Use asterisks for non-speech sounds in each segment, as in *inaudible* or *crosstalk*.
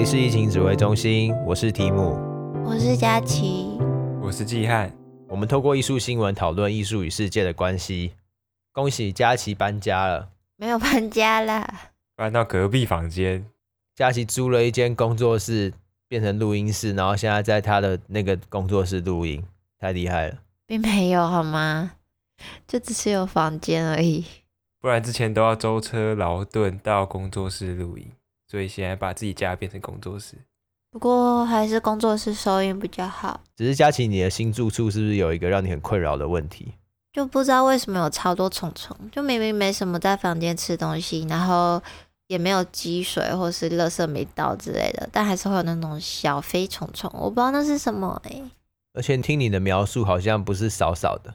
里是疫情指挥中心，我是提姆，我是佳琪，我是季汉。我们透过艺术新闻讨论艺术与世界的关系。恭喜佳琪搬家了，没有搬家了，搬到隔壁房间。佳琪租了一间工作室，变成录音室，然后现在在他的那个工作室录音，太厉害了。并没有好吗？就只是有房间而已。不然之前都要舟车劳顿到工作室录音。所以现在把自己家变成工作室，不过还是工作室收音比较好。只是佳琪，你的新住处是不是有一个让你很困扰的问题？就不知道为什么有超多虫虫，就明明没什么在房间吃东西，然后也没有积水或是垃圾没倒之类的，但还是会有那种小飞虫虫，我不知道那是什么哎、欸。而且听你的描述，好像不是少少的，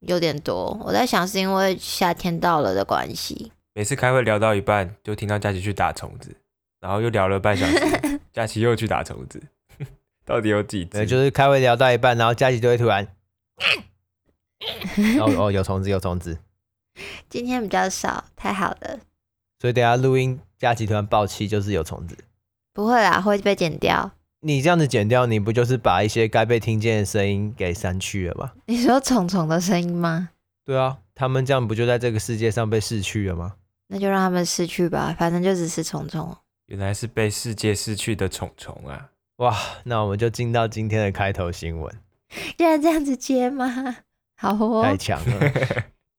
有点多。我在想是因为夏天到了的关系。每次开会聊到一半，就听到佳琪去打虫子。然后又聊了半小时，*laughs* 佳琪又去打虫子，*laughs* 到底有几只？就是开会聊到一半，然后佳琪就会突然，*laughs* 哦哦，有虫子，有虫子。今天比较少，太好了。所以等下录音，佳琪突然爆气，就是有虫子。不会啦，会被剪掉。你这样子剪掉，你不就是把一些该被听见的声音给删去了吗？你说虫虫的声音吗？对啊，他们这样不就在这个世界上被逝去了吗？那就让他们逝去吧，反正就只是虫虫。原来是被世界失去的虫虫啊！哇，那我们就进到今天的开头新闻。竟然这样子接吗？好哦，太强了。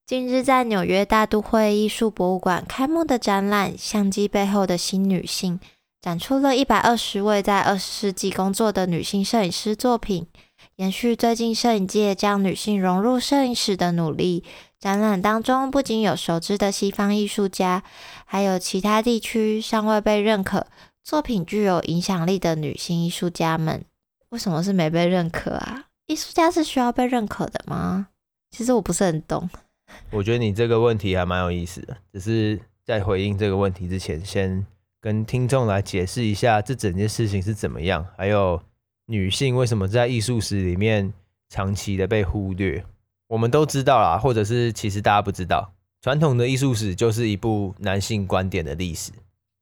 近日在纽约大都会艺术博物馆开幕的展览《相机背后的新女性》，展出了一百二十位在二十世纪工作的女性摄影师作品，延续最近摄影界将女性融入摄影史的努力。展览当中不仅有熟知的西方艺术家，还有其他地区尚未被认可、作品具有影响力的女性艺术家们。为什么是没被认可啊？艺术家是需要被认可的吗？其实我不是很懂。*laughs* 我觉得你这个问题还蛮有意思的，只是在回应这个问题之前，先跟听众来解释一下这整件事情是怎么样，还有女性为什么在艺术史里面长期的被忽略。我们都知道啦，或者是其实大家不知道，传统的艺术史就是一部男性观点的历史，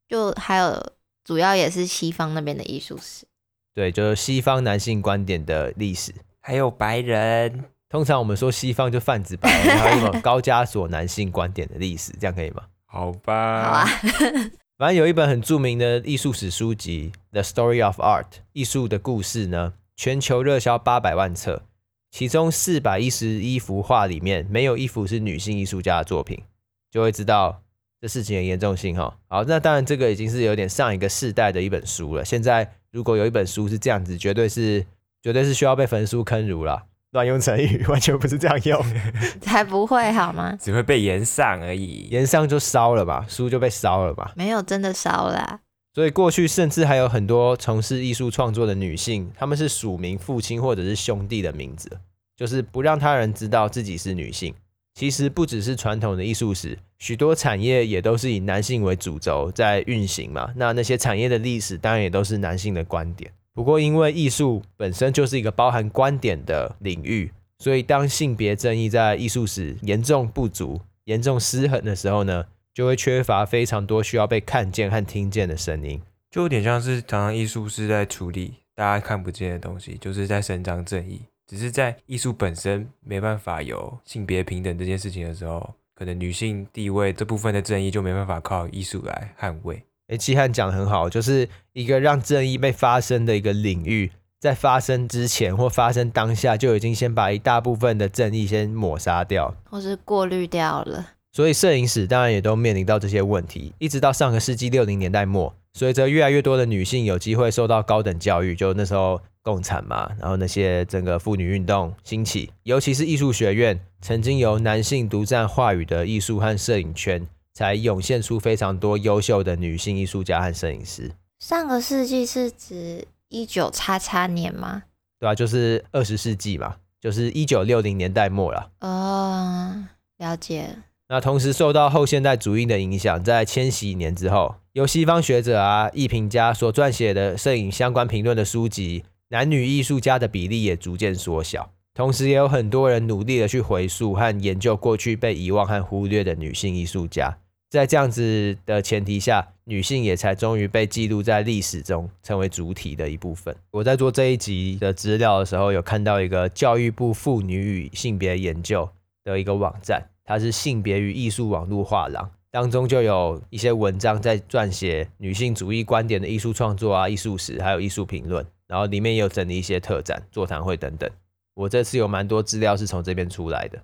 就还有主要也是西方那边的艺术史，对，就是西方男性观点的历史，还有白人。通常我们说西方就泛指白人，还有什么 *laughs* 高加索男性观点的历史，这样可以吗？好吧，好啊。*laughs* 反正有一本很著名的艺术史书籍《The Story of Art》，艺术的故事呢，全球热销八百万册。其中四百一十一幅画里面，没有一幅是女性艺术家的作品，就会知道这事情的严重性哈。好，那当然这个已经是有点上一个世代的一本书了。现在如果有一本书是这样子，绝对是绝对是需要被焚书坑儒了。乱用成语，完全不是这样用，*laughs* 才不会好吗？只会被延上而已，延上就烧了吧，书就被烧了吧？没有真的烧了。所以过去甚至还有很多从事艺术创作的女性，她们是署名父亲或者是兄弟的名字，就是不让他人知道自己是女性。其实不只是传统的艺术史，许多产业也都是以男性为主轴在运行嘛。那那些产业的历史当然也都是男性的观点。不过因为艺术本身就是一个包含观点的领域，所以当性别正义在艺术史严重不足、严重失衡的时候呢，就会缺乏非常多需要被看见和听见的声音，就有点像是常常艺术是在处理大家看不见的东西，就是在伸张正义。只是在艺术本身没办法有性别平等这件事情的时候，可能女性地位这部分的正义就没办法靠艺术来捍卫。诶，季汉讲得很好，就是一个让正义被发生的一个领域，在发生之前或发生当下，就已经先把一大部分的正义先抹杀掉，或是过滤掉了。所以摄影史当然也都面临到这些问题，一直到上个世纪六零年代末，随着越来越多的女性有机会受到高等教育，就那时候共产嘛，然后那些整个妇女运动兴起，尤其是艺术学院曾经由男性独占话语的艺术和摄影圈，才涌现出非常多优秀的女性艺术家和摄影师。上个世纪是指一九叉叉年吗？对啊，就是二十世纪嘛，就是一九六零年代末了。哦，了解。那同时受到后现代主义的影响，在千禧年之后，由西方学者啊、艺评家所撰写的摄影相关评论的书籍，男女艺术家的比例也逐渐缩小。同时，也有很多人努力的去回溯和研究过去被遗忘和忽略的女性艺术家。在这样子的前提下，女性也才终于被记录在历史中，成为主体的一部分。我在做这一集的资料的时候，有看到一个教育部妇女与性别研究的一个网站，它是性别与艺术网络画廊，当中就有一些文章在撰写女性主义观点的艺术创作啊、艺术史，还有艺术评论，然后里面也有整理一些特展、座谈会等等。我这次有蛮多资料是从这边出来的。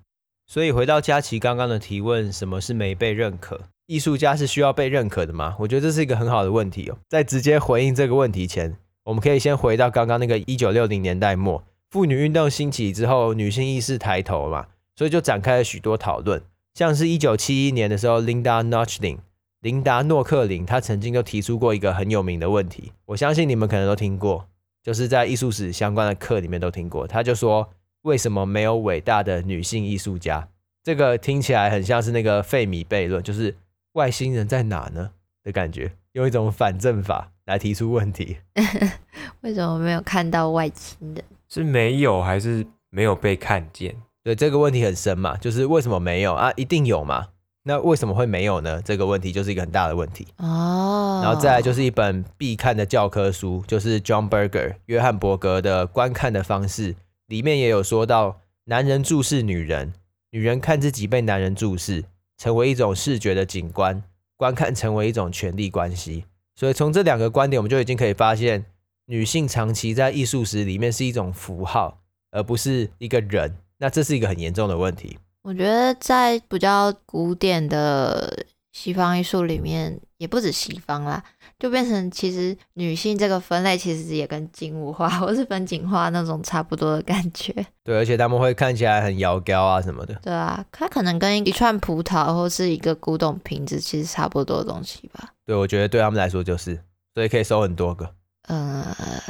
所以回到佳琪刚刚的提问，什么是没被认可？艺术家是需要被认可的吗？我觉得这是一个很好的问题哦。在直接回应这个问题前，我们可以先回到刚刚那个一九六零年代末，妇女运动兴起之后，女性意识抬头嘛，所以就展开了许多讨论。像是一九七一年的时候，Linda Nochlin，琳达诺克林，她曾经就提出过一个很有名的问题，我相信你们可能都听过，就是在艺术史相关的课里面都听过。他就说。为什么没有伟大的女性艺术家？这个听起来很像是那个费米悖论，就是外星人在哪呢的感觉，用一种反证法来提出问题。*laughs* 为什么没有看到外星人？是没有还是没有被看见？对，这个问题很深嘛，就是为什么没有啊？一定有嘛？那为什么会没有呢？这个问题就是一个很大的问题哦。然后再来就是一本必看的教科书，就是 John Berger 约翰伯格的《观看的方式》。里面也有说到，男人注视女人，女人看自己被男人注视，成为一种视觉的景观，观看成为一种权力关系。所以从这两个观点，我们就已经可以发现，女性长期在艺术史里面是一种符号，而不是一个人。那这是一个很严重的问题。我觉得在比较古典的西方艺术里面，也不止西方啦。就变成其实女性这个分类其实也跟静物画或是风景画那种差不多的感觉。对，而且他们会看起来很摇高啊什么的。对啊，它可能跟一串葡萄或是一个古董瓶子其实差不多的东西吧。对，我觉得对他们来说就是，所以可以收很多个。嗯、呃，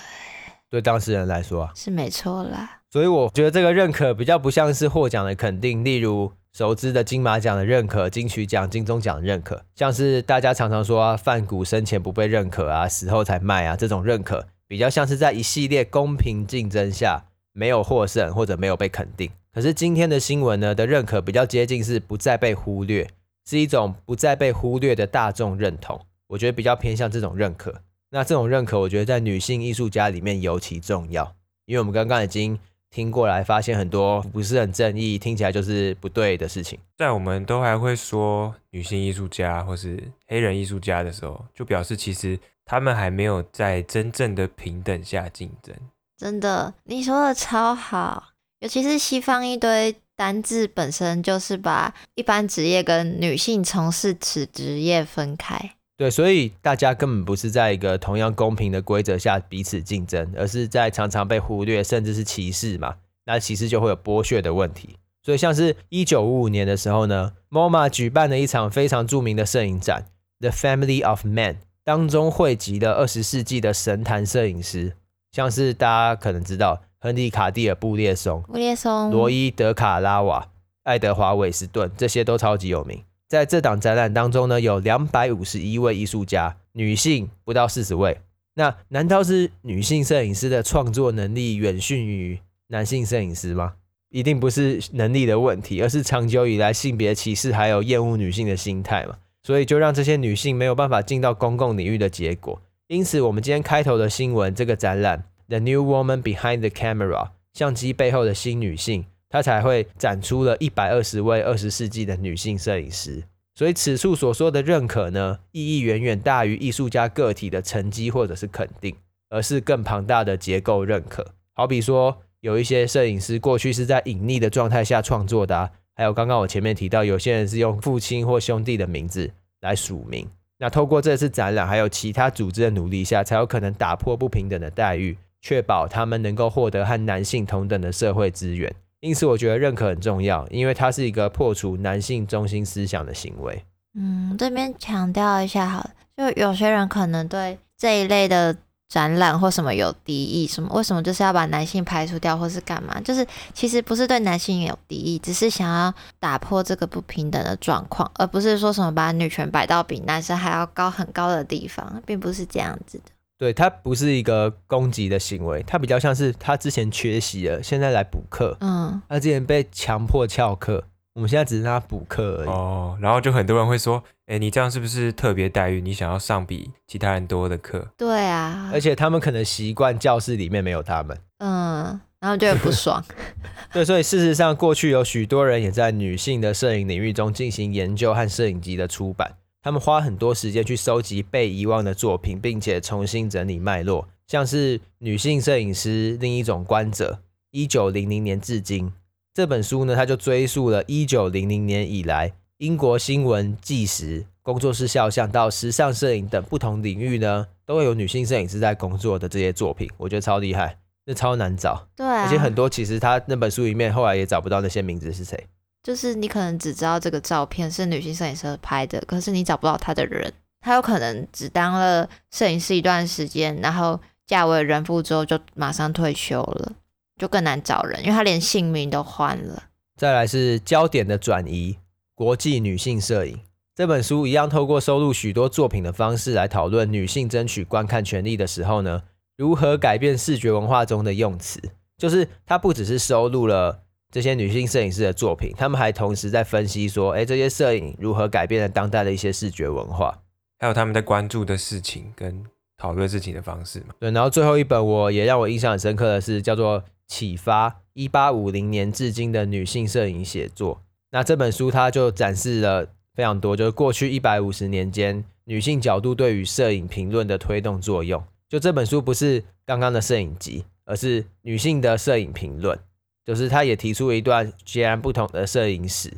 对当事人来说啊，是没错啦。所以我觉得这个认可比较不像是获奖的肯定，例如。熟知的金马奖的认可、金曲奖、金钟奖的认可，像是大家常常说啊，梵谷生前不被认可啊，死后才卖啊，这种认可比较像是在一系列公平竞争下没有获胜或者没有被肯定。可是今天的新闻呢的认可比较接近是不再被忽略，是一种不再被忽略的大众认同。我觉得比较偏向这种认可。那这种认可，我觉得在女性艺术家里面尤其重要，因为我们刚刚已经。听过来，发现很多不是很正义，听起来就是不对的事情。在我们都还会说女性艺术家或是黑人艺术家的时候，就表示其实他们还没有在真正的平等下竞争。真的，你说的超好，尤其是西方一堆单字本身就是把一般职业跟女性从事此职业分开。对，所以大家根本不是在一个同样公平的规则下彼此竞争，而是在常常被忽略，甚至是歧视嘛。那其实就会有剥削的问题。所以像是一九五五年的时候呢，MoMA 举办了一场非常著名的摄影展《The Family of Man》，当中汇集了二十世纪的神坛摄影师，像是大家可能知道亨利卡蒂尔布列松、布列松、罗伊德卡拉瓦、爱德华韦斯顿，这些都超级有名。在这档展览当中呢，有两百五十一位艺术家，女性不到四十位。那难道是女性摄影师的创作能力远逊于男性摄影师吗？一定不是能力的问题，而是长久以来性别歧视还有厌恶女性的心态嘛。所以就让这些女性没有办法进到公共领域的结果。因此，我们今天开头的新闻，这个展览《The New Woman Behind the Camera》，相机背后的新女性。他才会展出了一百二十位二十世纪的女性摄影师，所以此处所说的认可呢，意义远远大于艺术家个体的成绩或者是肯定，而是更庞大的结构认可。好比说，有一些摄影师过去是在隐匿的状态下创作的啊，还有刚刚我前面提到，有些人是用父亲或兄弟的名字来署名。那透过这次展览，还有其他组织的努力下，才有可能打破不平等的待遇，确保他们能够获得和男性同等的社会资源。因此，我觉得认可很重要，因为它是一个破除男性中心思想的行为。嗯，这边强调一下好了，就有些人可能对这一类的展览或什么有敌意，什么为什么就是要把男性排除掉，或是干嘛？就是其实不是对男性有敌意，只是想要打破这个不平等的状况，而不是说什么把女权摆到比男生还要高很高的地方，并不是这样子的。对，他不是一个攻击的行为，他比较像是他之前缺席了，现在来补课。嗯，他之前被强迫翘课，我我们现在只是让他补课而已。哦，然后就很多人会说，哎，你这样是不是特别待遇？你想要上比其他人多的课？对啊，而且他们可能习惯教室里面没有他们。嗯，然后就很不爽。*laughs* 对，所以事实上，过去有许多人也在女性的摄影领域中进行研究和摄影集的出版。他们花很多时间去收集被遗忘的作品，并且重新整理脉络。像是《女性摄影师另一种观者》，一九零零年至今这本书呢，它就追溯了一九零零年以来英国新闻纪实、工作室肖像到时尚摄影等不同领域呢，都会有女性摄影师在工作的这些作品。我觉得超厉害，那超难找。对啊，而且很多其实他那本书里面后来也找不到那些名字是谁。就是你可能只知道这个照片是女性摄影师拍的，可是你找不到他的人。他有可能只当了摄影师一段时间，然后嫁为人妇之后就马上退休了，就更难找人，因为他连姓名都换了。再来是焦点的转移，国际女性摄影这本书一样，透过收录许多作品的方式来讨论女性争取观看权利的时候呢，如何改变视觉文化中的用词。就是它不只是收录了。这些女性摄影师的作品，他们还同时在分析说，哎，这些摄影如何改变了当代的一些视觉文化，还有他们在关注的事情跟讨论事情的方式嘛。对，然后最后一本我也让我印象很深刻的是叫做《启发：一八五零年至今的女性摄影写作》。那这本书它就展示了非常多，就是过去一百五十年间女性角度对于摄影评论的推动作用。就这本书不是刚刚的摄影集，而是女性的摄影评论。就是他也提出了一段截然不同的摄影史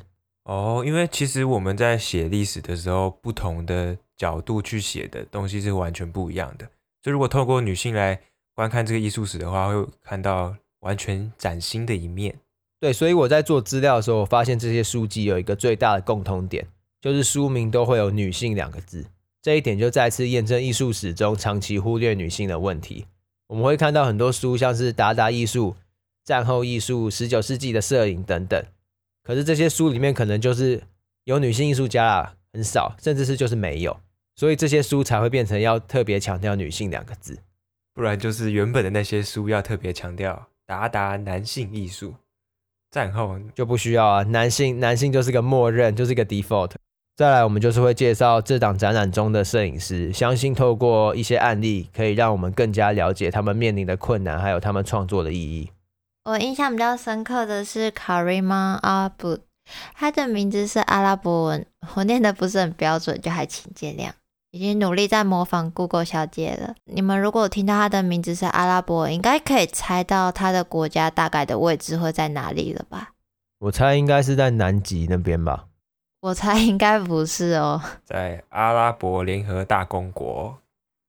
哦，因为其实我们在写历史的时候，不同的角度去写的东西是完全不一样的。就如果透过女性来观看这个艺术史的话，会看到完全崭新的一面。对，所以我在做资料的时候，我发现这些书籍有一个最大的共通点，就是书名都会有“女性”两个字。这一点就再次验证艺术史中长期忽略女性的问题。我们会看到很多书，像是达达艺术。战后艺术、十九世纪的摄影等等，可是这些书里面可能就是有女性艺术家啊，很少，甚至是就是没有，所以这些书才会变成要特别强调女性两个字，不然就是原本的那些书要特别强调达达男性艺术，战后就不需要啊，男性男性就是个默认，就是个 default。再来，我们就是会介绍这档展览中的摄影师，相信透过一些案例，可以让我们更加了解他们面临的困难，还有他们创作的意义。我印象比较深刻的是 Karima Abud，他的名字是阿拉伯文，我念的不是很标准，就还请见谅。已经努力在模仿 Google 小姐了。你们如果听到他的名字是阿拉伯文，应该可以猜到他的国家大概的位置会在哪里了吧？我猜应该是在南极那边吧。我猜应该不是哦，在阿拉伯联合大公国，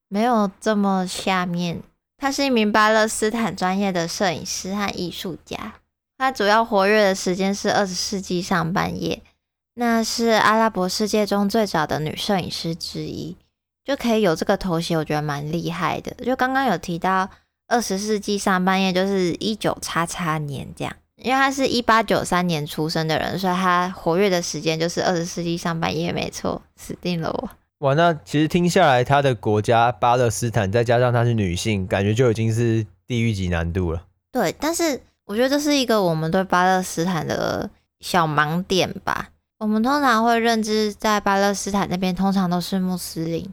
没有这么下面。他是一名巴勒斯坦专业的摄影师和艺术家。他主要活跃的时间是二十世纪上半叶，那是阿拉伯世界中最早的女摄影师之一，就可以有这个头衔，我觉得蛮厉害的。就刚刚有提到二十世纪上半叶，就是一九叉叉年这样，因为他是一八九三年出生的人，所以他活跃的时间就是二十世纪上半叶，没错，死定了我。哇，那其实听下来，他的国家巴勒斯坦，再加上她是女性，感觉就已经是地狱级难度了。对，但是我觉得这是一个我们对巴勒斯坦的小盲点吧。我们通常会认知在巴勒斯坦那边通常都是穆斯林，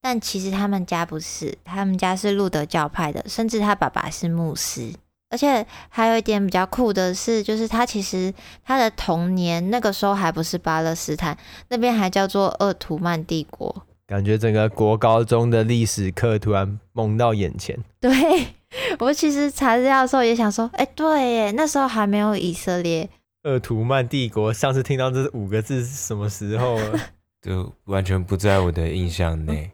但其实他们家不是，他们家是路德教派的，甚至他爸爸是牧师。而且还有一点比较酷的是，就是他其实他的童年那个时候还不是巴勒斯坦，那边还叫做鄂图曼帝国。感觉整个国高中的历史课突然蒙到眼前。*laughs* 对，我其实查资料的时候也想说，哎，对耶，那时候还没有以色列。鄂图曼帝国，上次听到这五个字是什么时候了？*laughs* 就完全不在我的印象内。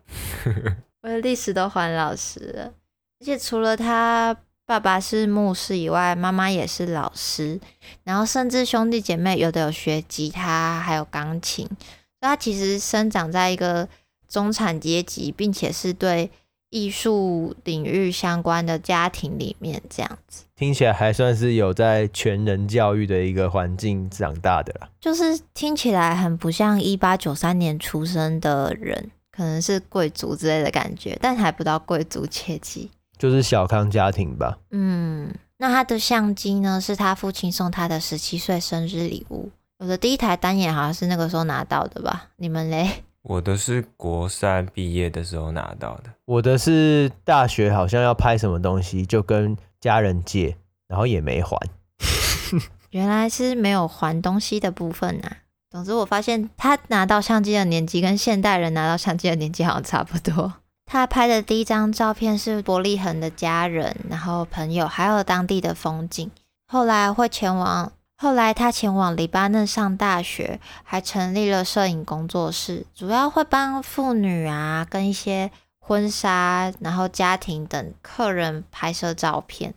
*laughs* 我的历史都还老师了，而且除了他。爸爸是牧师以外，妈妈也是老师，然后甚至兄弟姐妹有的有学吉他，还有钢琴。所以他其实生长在一个中产阶级，并且是对艺术领域相关的家庭里面，这样子听起来还算是有在全人教育的一个环境长大的啦。就是听起来很不像一八九三年出生的人，可能是贵族之类的感觉，但还不到贵族阶级。就是小康家庭吧。嗯，那他的相机呢？是他父亲送他的十七岁生日礼物，我的第一台单眼好像是那个时候拿到的吧？你们嘞？我的是国三毕业的时候拿到的。我的是大学好像要拍什么东西，就跟家人借，然后也没还。*laughs* 原来是没有还东西的部分啊。总之，我发现他拿到相机的年纪跟现代人拿到相机的年纪好像差不多。他拍的第一张照片是伯利恒的家人，然后朋友，还有当地的风景。后来会前往。后来他前往黎巴嫩上大学，还成立了摄影工作室，主要会帮妇女啊跟一些婚纱，然后家庭等客人拍摄照片。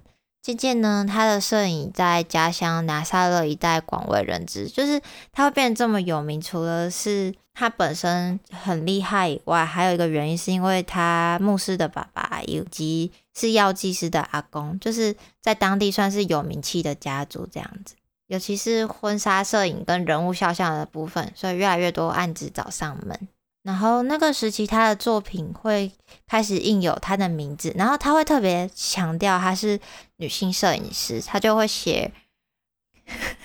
渐渐呢，他的摄影在家乡拿撒勒一带广为人知，就是他会变得这么有名，除了是他本身很厉害以外，还有一个原因是因为他牧师的爸爸以及是药剂师的阿公，就是在当地算是有名气的家族这样子。尤其是婚纱摄影跟人物肖像的部分，所以越来越多案子找上门。然后那个时期，他的作品会开始印有他的名字，然后他会特别强调他是女性摄影师，她就会写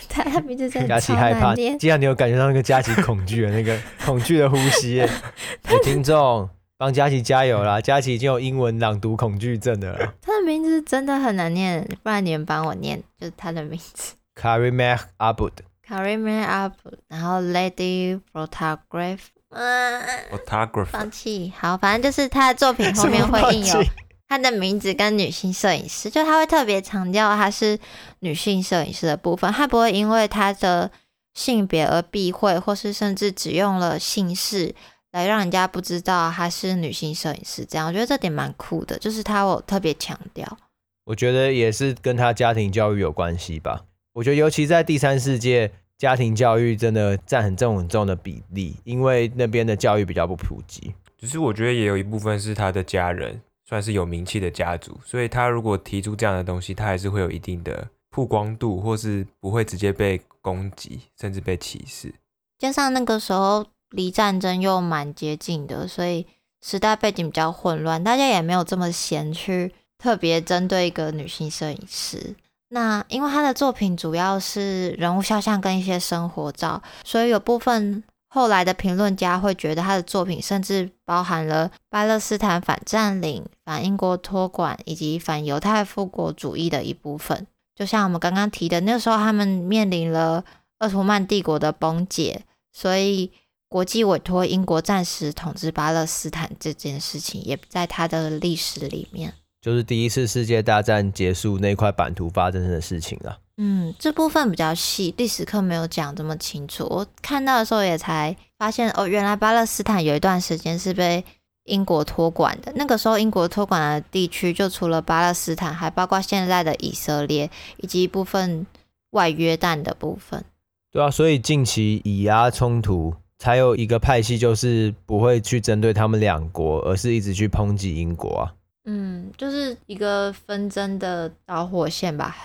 他的名字真的。佳琪害怕，既然你有感觉到那个佳琪恐惧的那个 *laughs* 恐惧的呼吸，有，听众帮佳琪加油啦！佳琪已经有英文朗读恐惧症的了。他的名字真的很难念，不然你们帮我念，就是他的名字。Karimeh Aboud，Karimeh Aboud，然后 Lady Photograph，嗯，Photographer，放弃。好，反正就是他的作品后面 *laughs* 会印有他的名字跟女性摄影师，就他会特别强调他是女性摄影师的部分，他不会因为他的性别而避讳，或是甚至只用了姓氏来让人家不知道他是女性摄影师。这样我觉得这点蛮酷的，就是他有特别强调。我觉得也是跟他家庭教育有关系吧。我觉得，尤其在第三世界，家庭教育真的占很重很重的比例，因为那边的教育比较不普及。只是我觉得也有一部分是他的家人算是有名气的家族，所以他如果提出这样的东西，他还是会有一定的曝光度，或是不会直接被攻击，甚至被歧视。加上那个时候离战争又蛮接近的，所以时代背景比较混乱，大家也没有这么闲去特别针对一个女性摄影师。那因为他的作品主要是人物肖像跟一些生活照，所以有部分后来的评论家会觉得他的作品甚至包含了巴勒斯坦反占领、反英国托管以及反犹太复国主义的一部分。就像我们刚刚提的，那时候他们面临了奥图曼帝国的崩解，所以国际委托英国暂时统治巴勒斯坦这件事情也在他的历史里面。就是第一次世界大战结束那块版图发生的事情啊。嗯，这部分比较细，历史课没有讲这么清楚。我看到的时候也才发现，哦，原来巴勒斯坦有一段时间是被英国托管的。那个时候，英国托管的地区就除了巴勒斯坦，还包括现在的以色列以及一部分外约旦的部分。对啊，所以近期以阿冲突才有一个派系，就是不会去针对他们两国，而是一直去抨击英国啊。嗯，就是一个纷争的导火线吧，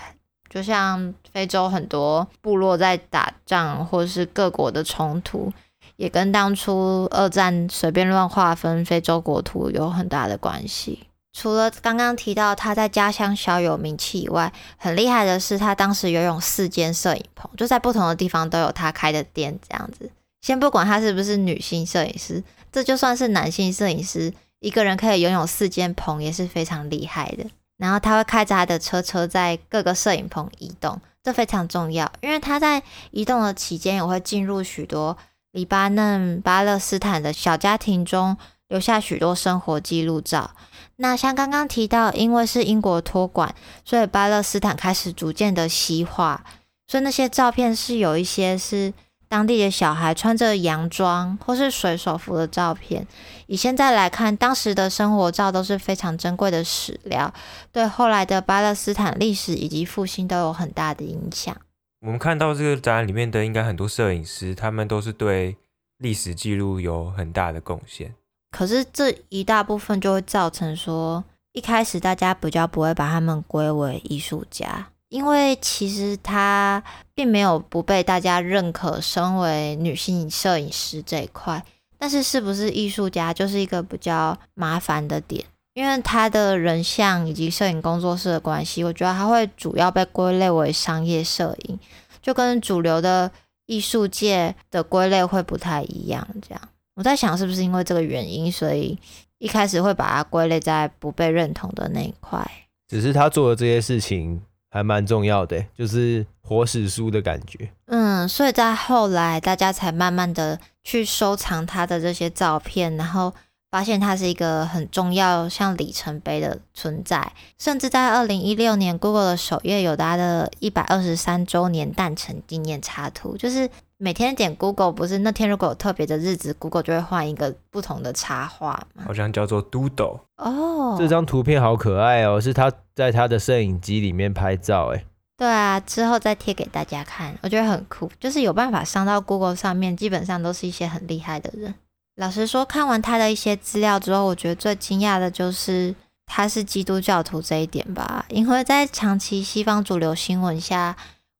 就像非洲很多部落在打仗，或是各国的冲突，也跟当初二战随便乱划分非洲国土有很大的关系。除了刚刚提到他在家乡小有名气以外，很厉害的是他当时拥有四间摄影棚，就在不同的地方都有他开的店，这样子。先不管他是不是女性摄影师，这就算是男性摄影师。一个人可以拥有四间棚也是非常厉害的。然后他会开着他的车车在各个摄影棚移动，这非常重要，因为他在移动的期间也会进入许多黎巴嫩、巴勒斯坦的小家庭中，留下许多生活记录照。那像刚刚提到，因为是英国托管，所以巴勒斯坦开始逐渐的西化，所以那些照片是有一些是。当地的小孩穿着洋装或是水手服的照片，以现在来看，当时的生活照都是非常珍贵的史料，对后来的巴勒斯坦历史以及复兴都有很大的影响。我们看到这个展览里面的应该很多摄影师，他们都是对历史记录有很大的贡献。可是这一大部分就会造成说，一开始大家比较不会把他们归为艺术家。因为其实她并没有不被大家认可，身为女性摄影师这一块，但是是不是艺术家就是一个比较麻烦的点。因为她的人像以及摄影工作室的关系，我觉得她会主要被归类为商业摄影，就跟主流的艺术界的归类会不太一样。这样，我在想是不是因为这个原因，所以一开始会把它归类在不被认同的那一块。只是他做的这些事情还蛮重要的，就是活史书的感觉。嗯，所以在后来，大家才慢慢的去收藏他的这些照片，然后。发现它是一个很重要、像里程碑的存在，甚至在二零一六年，Google 的首页有它的一百二十三周年诞辰纪念插图。就是每天点 Google，不是那天如果有特别的日子，Google 就会换一个不同的插画吗？好像叫做 Doodle 哦。这张图片好可爱哦，是他在他的摄影机里面拍照，哎。对啊，之后再贴给大家看，我觉得很酷。就是有办法上到 Google 上面，基本上都是一些很厉害的人。老实说，看完他的一些资料之后，我觉得最惊讶的就是他是基督教徒这一点吧。因为在长期西方主流新闻下，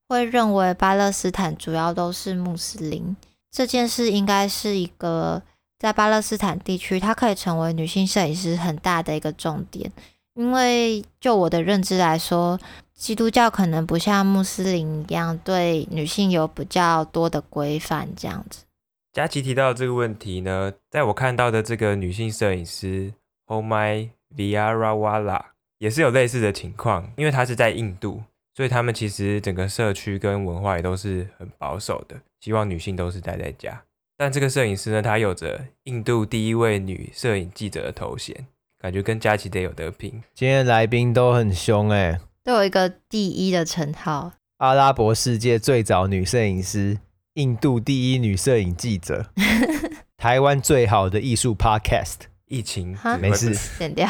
会认为巴勒斯坦主要都是穆斯林，这件事应该是一个在巴勒斯坦地区，它可以成为女性摄影师很大的一个重点。因为就我的认知来说，基督教可能不像穆斯林一样对女性有比较多的规范，这样子。佳琪提到的这个问题呢，在我看到的这个女性摄影师 Homai Vijayawala 也是有类似的情况，因为她是在印度，所以他们其实整个社区跟文化也都是很保守的，希望女性都是待在家。但这个摄影师呢，她有着印度第一位女摄影记者的头衔，感觉跟佳琪得有得拼。今天来宾都很凶哎，都有一个第一的称号，阿拉伯世界最早女摄影师。印度第一女摄影记者，*laughs* 台湾最好的艺术 Podcast，疫情没事，剪掉。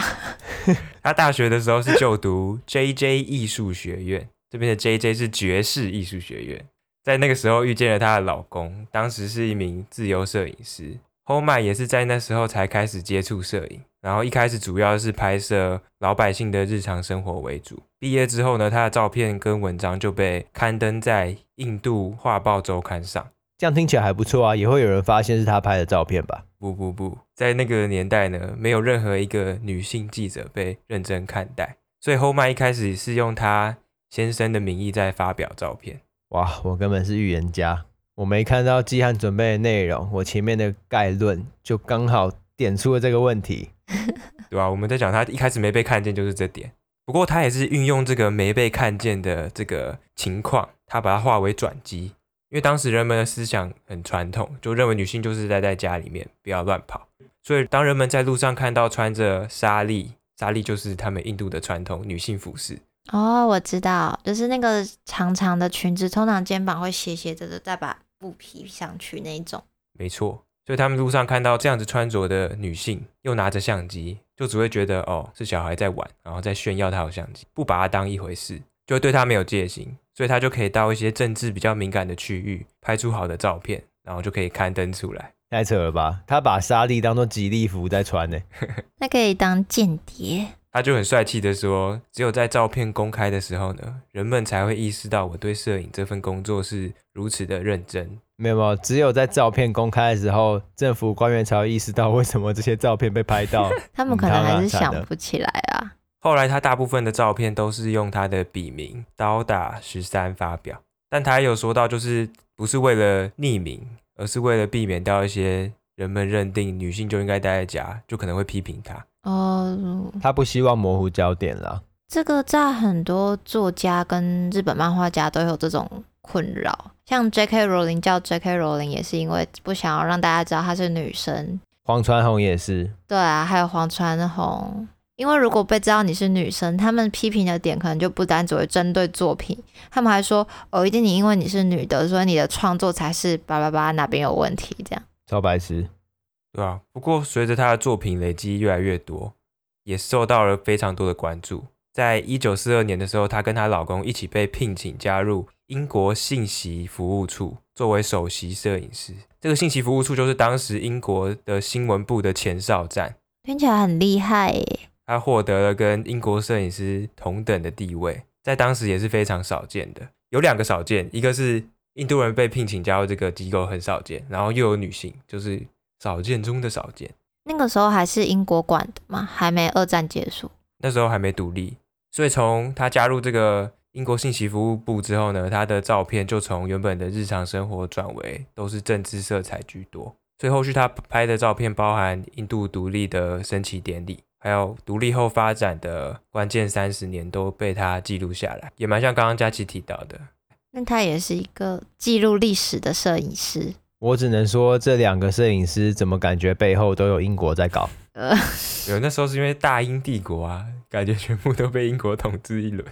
*laughs* 他大学的时候是就读 JJ 艺术学院，这边的 JJ 是爵士艺术学院，在那个时候遇见了她的老公，当时是一名自由摄影师。后麦也是在那时候才开始接触摄影，然后一开始主要是拍摄老百姓的日常生活为主。毕业之后呢，他的照片跟文章就被刊登在印度画报周刊上。这样听起来还不错啊，也会有人发现是他拍的照片吧？不不不，在那个年代呢，没有任何一个女性记者被认真看待，所以后麦一开始是用他先生的名义在发表照片。哇，我根本是预言家。我没看到季汉准备的内容，我前面的概论就刚好点出了这个问题，*laughs* 对吧？我们在讲他一开始没被看见就是这点，不过他也是运用这个没被看见的这个情况，他把它化为转机，因为当时人们的思想很传统，就认为女性就是待在家里面，不要乱跑，所以当人们在路上看到穿着纱丽，纱丽就是他们印度的传统女性服饰。哦，我知道，就是那个长长的裙子，通常肩膀会斜斜着的，再把布披上去那一种，没错，所以他们路上看到这样子穿着的女性，又拿着相机，就只会觉得哦，是小孩在玩，然后在炫耀他有相机，不把他当一回事，就会对他没有戒心，所以他就可以到一些政治比较敏感的区域，拍出好的照片，然后就可以刊登出来。太扯了吧？他把沙粒当做吉利服在穿呢？*laughs* 那可以当间谍。他就很帅气的说：“只有在照片公开的时候呢，人们才会意识到我对摄影这份工作是如此的认真。”没有没有，只有在照片公开的时候，政府官员才会意识到为什么这些照片被拍到。*laughs* 他们可能还是想不起来啊。后来他大部分的照片都是用他的笔名刀打十三发表，但他也有说到，就是不是为了匿名，而是为了避免掉一些人们认定女性就应该待在家，就可能会批评他。哦，他不希望模糊焦点了。这个在很多作家跟日本漫画家都有这种困扰，像 J.K. 罗琳叫 J.K. 罗琳也是因为不想要让大家知道她是女生。黄川红也是。对啊，还有黄川红，因为如果被知道你是女生，他们批评的点可能就不单只会针对作品，他们还说哦，一定你因为你是女的，所以你的创作才是叭叭叭哪边有问题这样。超白痴。对啊，不过随着他的作品累积越来越多，也受到了非常多的关注。在一九四二年的时候，她跟她老公一起被聘请加入英国信息服务处，作为首席摄影师。这个信息服务处就是当时英国的新闻部的前哨站，听起来很厉害耶。他获得了跟英国摄影师同等的地位，在当时也是非常少见的。有两个少见，一个是印度人被聘请加入这个机构很少见，然后又有女性，就是。少见中的少见。那个时候还是英国管的嘛？还没二战结束？那时候还没独立，所以从他加入这个英国信息服务部之后呢，他的照片就从原本的日常生活转为都是政治色彩居多。所以后续他拍的照片包含印度独立的升旗典礼，还有独立后发展的关键三十年都被他记录下来，也蛮像刚刚佳琪提到的。那他也是一个记录历史的摄影师。我只能说，这两个摄影师怎么感觉背后都有英国在搞？*laughs* *laughs* 呃，有那时候是因为大英帝国啊，感觉全部都被英国统治一轮。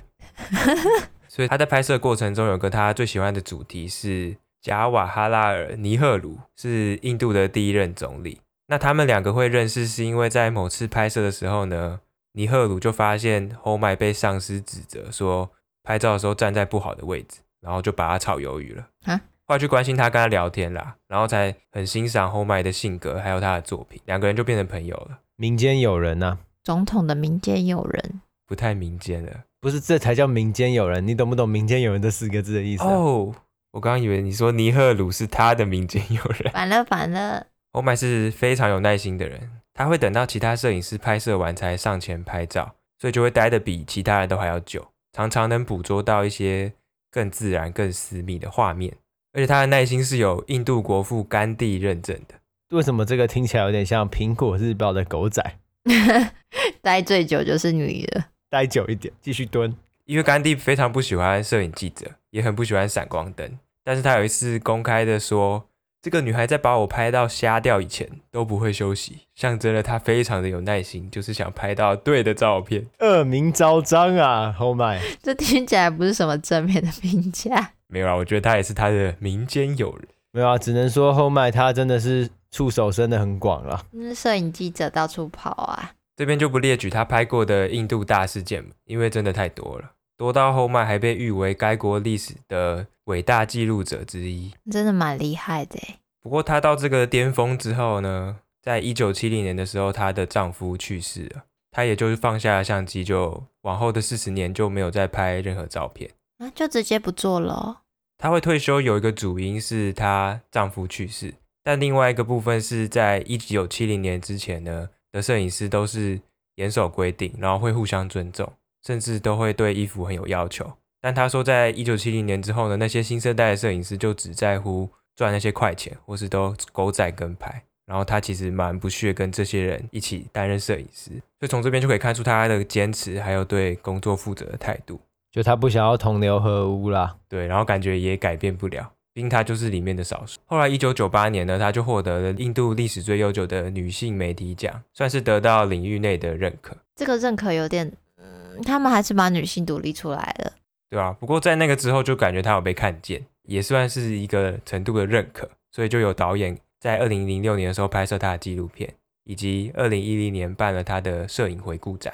*laughs* 所以他在拍摄过程中有个他最喜欢的主题是贾瓦哈拉尔·尼赫鲁，是印度的第一任总理。那他们两个会认识是因为在某次拍摄的时候呢，尼赫鲁就发现侯麦被上司指责说拍照的时候站在不好的位置，然后就把他炒鱿鱼了。啊，后来去关心他，跟他聊天啦，然后才很欣赏侯麦的性格还有他的作品，两个人就变成朋友了。民间友人呐、啊，总统的民间友人，不太民间了。不是，这才叫民间友人。你懂不懂“民间友人”这四个字的意思、啊？哦，我刚刚以为你说尼赫鲁是他的民间友人。*laughs* 反了，反了。欧麦是非常有耐心的人，他会等到其他摄影师拍摄完才上前拍照，所以就会待得比其他人都还要久，常常能捕捉到一些更自然、更私密的画面。而且他的耐心是有印度国父甘地认证的。为什么这个听起来有点像《苹果日报》的狗仔？*laughs* 待最久就是女的。待久一点，继续蹲。因为甘地非常不喜欢摄影记者，也很不喜欢闪光灯。但是他有一次公开的说，这个女孩在把我拍到瞎掉以前都不会休息，象征了她非常的有耐心，就是想拍到对的照片。恶名昭彰啊，Oh my！*laughs* 这听起来不是什么正面的评价。没有啊，我觉得他也是他的民间友人。没有啊，只能说 Oh my，他真的是触手伸得很广了。那摄影记者到处跑啊。这边就不列举他拍过的印度大事件，因为真的太多了，多到后麦还被誉为该国历史的伟大记录者之一，真的蛮厉害的。不过他到这个巅峰之后呢，在一九七零年的时候，她的丈夫去世了，她也就是放下了相机，就往后的四十年就没有再拍任何照片，啊，就直接不做了。她会退休有一个主因是她丈夫去世，但另外一个部分是在一九七零年之前呢。的摄影师都是严守规定，然后会互相尊重，甚至都会对衣服很有要求。但她说，在一九七零年之后呢，那些新生代的摄影师就只在乎赚那些快钱，或是都狗仔跟拍。然后他其实蛮不屑跟这些人一起担任摄影师，所以从这边就可以看出他的坚持，还有对工作负责的态度。就他不想要同流合污啦，对，然后感觉也改变不了。毕竟她就是里面的少数。后来，一九九八年呢，他就获得了印度历史最悠久的女性媒体奖，算是得到领域内的认可。这个认可有点，嗯，他们还是把女性独立出来了，对啊，不过在那个之后，就感觉他有被看见，也算是一个程度的认可。所以就有导演在二零零六年的时候拍摄他的纪录片，以及二零一零年办了他的摄影回顾展。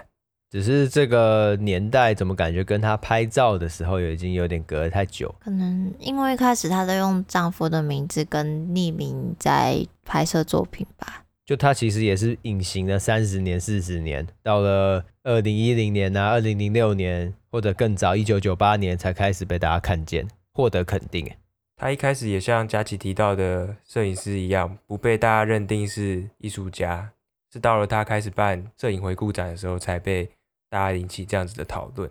只是这个年代怎么感觉跟她拍照的时候已经有点隔得太久？可能因为一开始她都用丈夫的名字跟匿名在拍摄作品吧。就她其实也是隐形了三十年、四十年，到了二零一零年啊、二零零六年或者更早一九九八年才开始被大家看见，获得肯定。她一开始也像佳琪提到的摄影师一样，不被大家认定是艺术家，是到了她开始办摄影回顾展的时候才被。大家引起这样子的讨论，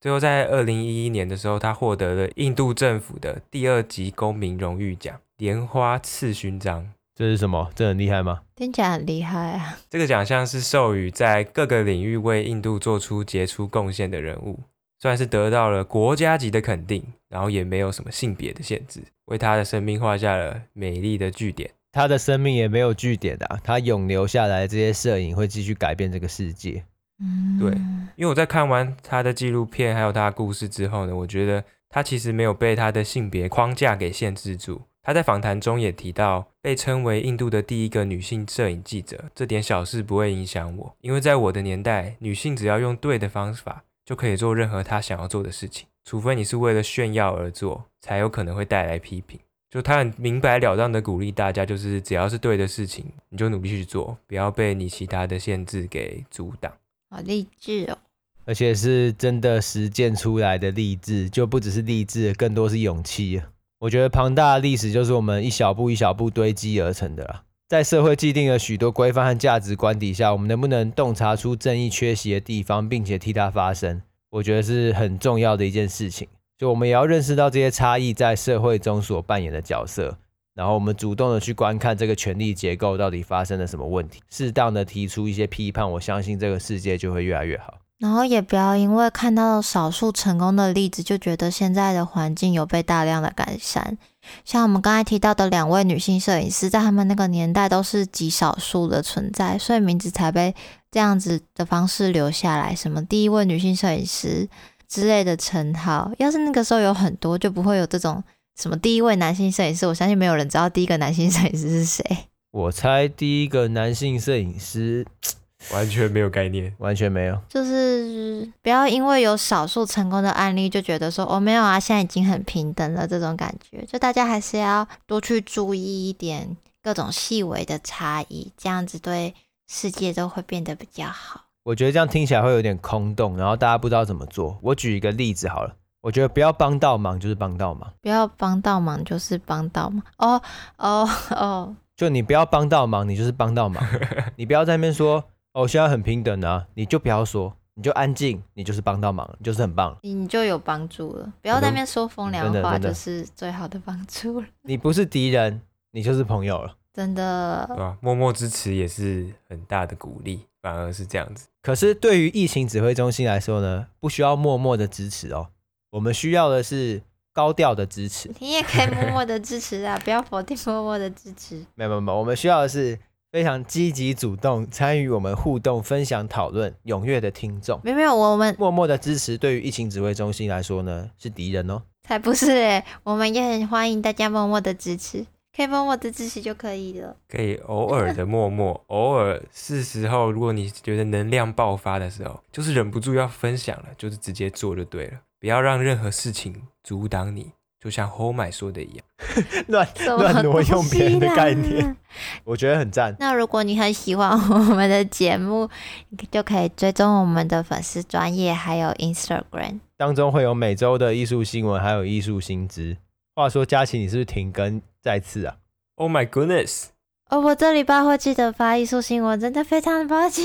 最后在二零一一年的时候，他获得了印度政府的第二级公民荣誉奖——莲花次勋章。这是什么？这很厉害吗？听起来很厉害啊！这个奖项是授予在各个领域为印度做出杰出贡献的人物，算是得到了国家级的肯定，然后也没有什么性别的限制，为他的生命画下了美丽的句点。他的生命也没有句点的啊，他永留下来的这些摄影会继续改变这个世界。嗯，对，因为我在看完他的纪录片还有他的故事之后呢，我觉得他其实没有被他的性别框架给限制住。他在访谈中也提到，被称为印度的第一个女性摄影记者，这点小事不会影响我，因为在我的年代，女性只要用对的方法，就可以做任何她想要做的事情，除非你是为了炫耀而做，才有可能会带来批评。就他很明白了当的鼓励大家，就是只要是对的事情，你就努力去做，不要被你其他的限制给阻挡。好励志哦，而且是真的实践出来的励志，就不只是励志，更多是勇气。我觉得庞大的历史就是我们一小步一小步堆积而成的啦。在社会既定了许多规范和价值观底下，我们能不能洞察出正义缺席的地方，并且替它发声，我觉得是很重要的一件事情。就我们也要认识到这些差异在社会中所扮演的角色，然后我们主动的去观看这个权力结构到底发生了什么问题，适当的提出一些批判，我相信这个世界就会越来越好。然后也不要因为看到少数成功的例子，就觉得现在的环境有被大量的改善。像我们刚才提到的两位女性摄影师，在他们那个年代都是极少数的存在，所以名字才被这样子的方式留下来，什么第一位女性摄影师。之类的称号，要是那个时候有很多，就不会有这种什么第一位男性摄影师。我相信没有人知道第一个男性摄影师是谁。我猜第一个男性摄影师 *tsk* 完全没有概念，完全没有。就是不要因为有少数成功的案例，就觉得说哦，没有啊，现在已经很平等了这种感觉。就大家还是要多去注意一点各种细微的差异，这样子对世界都会变得比较好。我觉得这样听起来会有点空洞，然后大家不知道怎么做。我举一个例子好了，我觉得不要帮倒忙就是帮倒忙，不要帮倒忙就是帮倒忙。哦哦哦，就你不要帮倒忙，你就是帮倒忙。*laughs* 你不要在那边说哦，现在很平等啊，你就不要说，你就安静，你就是帮到忙，你就是很棒，你就有帮助了。不要在那边说风凉话，就是最好的帮助了。你不是敌人，你就是朋友了。真的，对吧？默默支持也是很大的鼓励，反而是这样子。可是对于疫情指挥中心来说呢，不需要默默的支持哦，我们需要的是高调的支持。你也可以默默的支持啊，*laughs* 不要否定默默的支持。没有没有没有，我们需要的是非常积极主动参与我们互动、分享、讨论、踊跃的听众。没有没有，我们默默的支持对于疫情指挥中心来说呢，是敌人哦。才不是诶，我们也很欢迎大家默默的支持。可以默默的支持就可以了。可以偶尔的默默，偶尔是时候，如果你觉得能量爆发的时候，就是忍不住要分享了，就是直接做就对了，不要让任何事情阻挡你。就像后买说的一样，*laughs* 乱乱挪用别人的概念，我觉得很赞。那如果你很喜欢我们的节目，你就可以追踪我们的粉丝专业，还有 Instagram，当中会有每周的艺术新闻，还有艺术新知。话说佳琪，你是不是停更再次啊？Oh my goodness！哦，我这礼拜会记得发艺术新闻，真的非常的抱歉。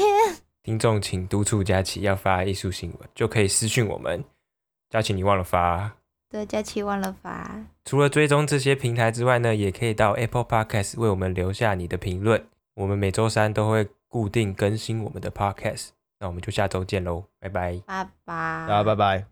听众请督促佳琪要发艺术新闻，就可以私讯我们。佳琪，你忘了发？对，佳琪忘了发。除了追踪这些平台之外呢，也可以到 Apple Podcast 为我们留下你的评论。我们每周三都会固定更新我们的 Podcast。那我们就下周见喽，拜拜。拜拜。大家拜拜。